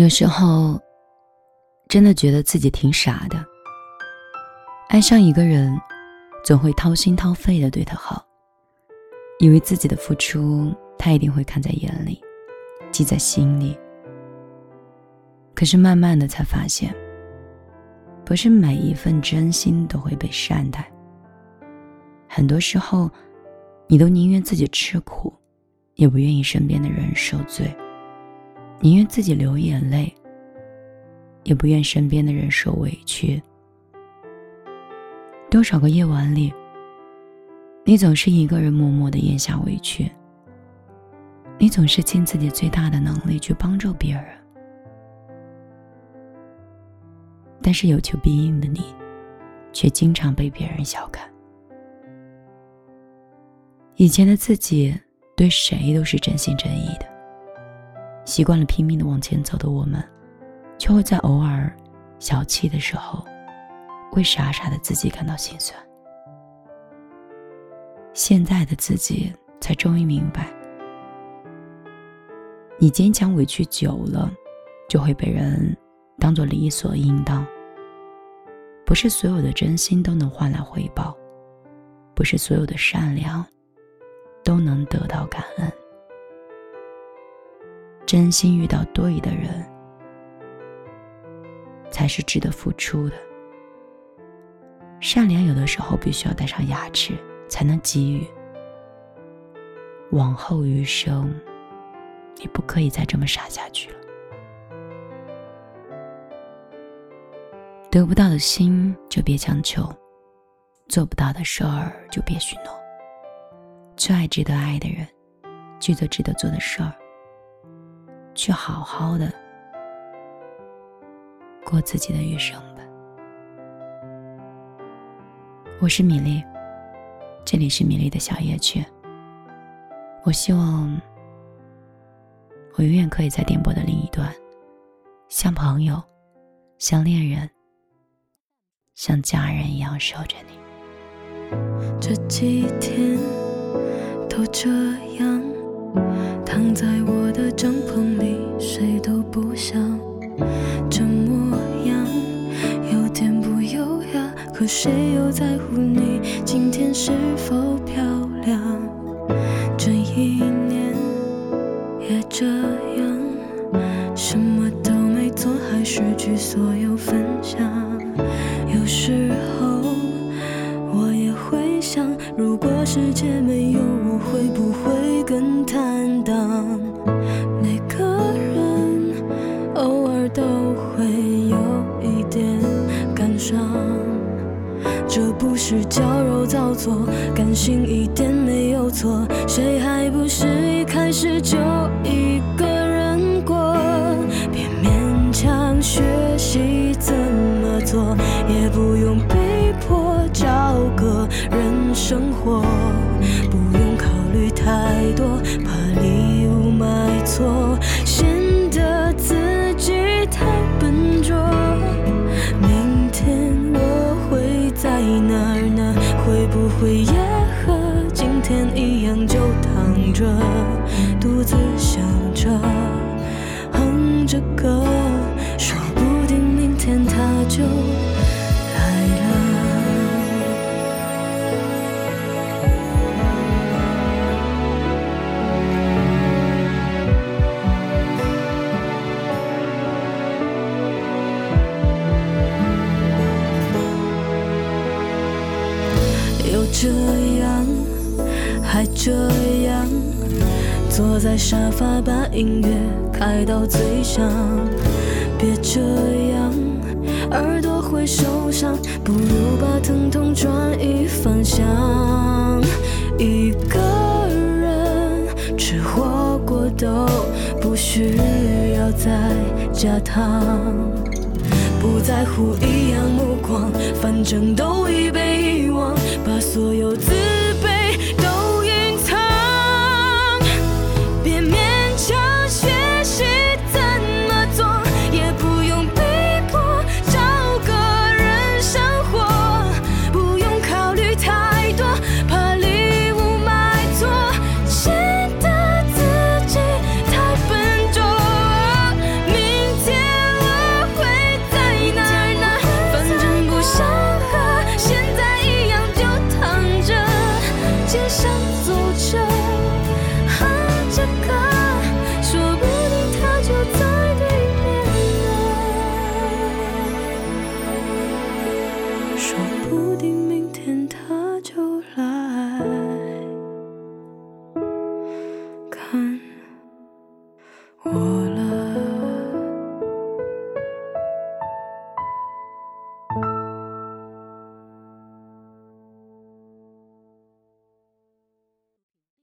有时候，真的觉得自己挺傻的。爱上一个人，总会掏心掏肺的对他好，以为自己的付出他一定会看在眼里，记在心里。可是慢慢的才发现，不是每一份真心都会被善待。很多时候，你都宁愿自己吃苦，也不愿意身边的人受罪。宁愿自己流眼泪，也不愿身边的人受委屈。多少个夜晚里，你总是一个人默默的咽下委屈。你总是尽自己最大的能力去帮助别人，但是有求必应的你，却经常被别人小看。以前的自己，对谁都是真心真意的。习惯了拼命的往前走的我们，却会在偶尔小气的时候，为傻傻的自己感到心酸。现在的自己才终于明白，你坚强委屈久了，就会被人当做理所应当。不是所有的真心都能换来回报，不是所有的善良都能得到感恩。真心遇到对的人，才是值得付出的。善良有的时候必须要带上牙齿才能给予。往后余生，你不可以再这么傻下去了。得不到的心就别强求，做不到的事儿就别许诺。去爱值得爱的人，去做值得做的事儿。去好好的过自己的余生吧。我是米粒，这里是米粒的小夜曲。我希望我永远可以在电波的另一端，像朋友，像恋人，像家人一样守着你。这几天都这样。躺在我的帐篷里，谁都不想。这模样有点不优雅，可谁又在乎你今天是否漂亮？这一年也这样，什么都没做，还失去所有分享。有时候世界没有我，会不会更坦荡？每个人偶尔都会有一点感伤，这不？是矫揉造作，感性一点没有错。谁还不是一开始就一个人过？别勉强学习怎么做，也不用被迫找个人生活。不用考虑太多，怕礼物买错。显得自己太笨拙。明天我会在哪呢？会不会也和今天一样，就躺着，独自想着，哼着歌，说不定明天他就。这样，还这样，坐在沙发把音乐开到最响。别这样，耳朵会受伤，不如把疼痛转移方向。一个人吃火锅都不需要再加糖，不在乎异样目光，反正都已被。所有自